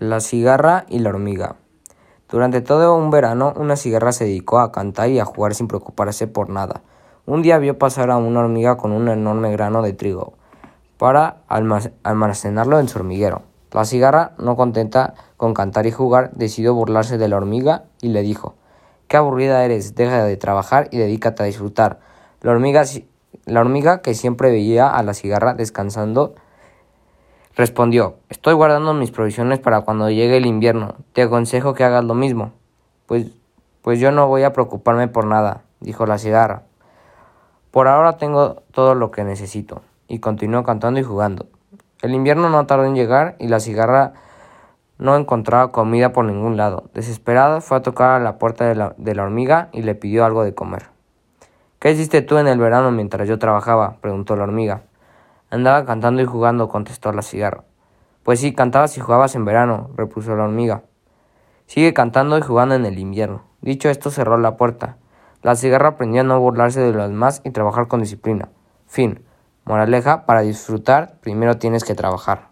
La cigarra y la hormiga. Durante todo un verano, una cigarra se dedicó a cantar y a jugar sin preocuparse por nada. Un día vio pasar a una hormiga con un enorme grano de trigo para almacenarlo en su hormiguero. La cigarra, no contenta con cantar y jugar, decidió burlarse de la hormiga y le dijo Qué aburrida eres, deja de trabajar y dedícate a disfrutar. La hormiga, la hormiga que siempre veía a la cigarra descansando, Respondió, estoy guardando mis provisiones para cuando llegue el invierno. Te aconsejo que hagas lo mismo. Pues, pues yo no voy a preocuparme por nada, dijo la cigarra. Por ahora tengo todo lo que necesito. Y continuó cantando y jugando. El invierno no tardó en llegar y la cigarra no encontraba comida por ningún lado. Desesperada fue a tocar a la puerta de la, de la hormiga y le pidió algo de comer. ¿Qué hiciste tú en el verano mientras yo trabajaba? preguntó la hormiga. Andaba cantando y jugando, contestó la cigarra. Pues sí, cantabas y jugabas en verano, repuso la hormiga. Sigue cantando y jugando en el invierno. Dicho esto, cerró la puerta. La cigarra aprendió a no burlarse de los demás y trabajar con disciplina. Fin. Moraleja, para disfrutar, primero tienes que trabajar.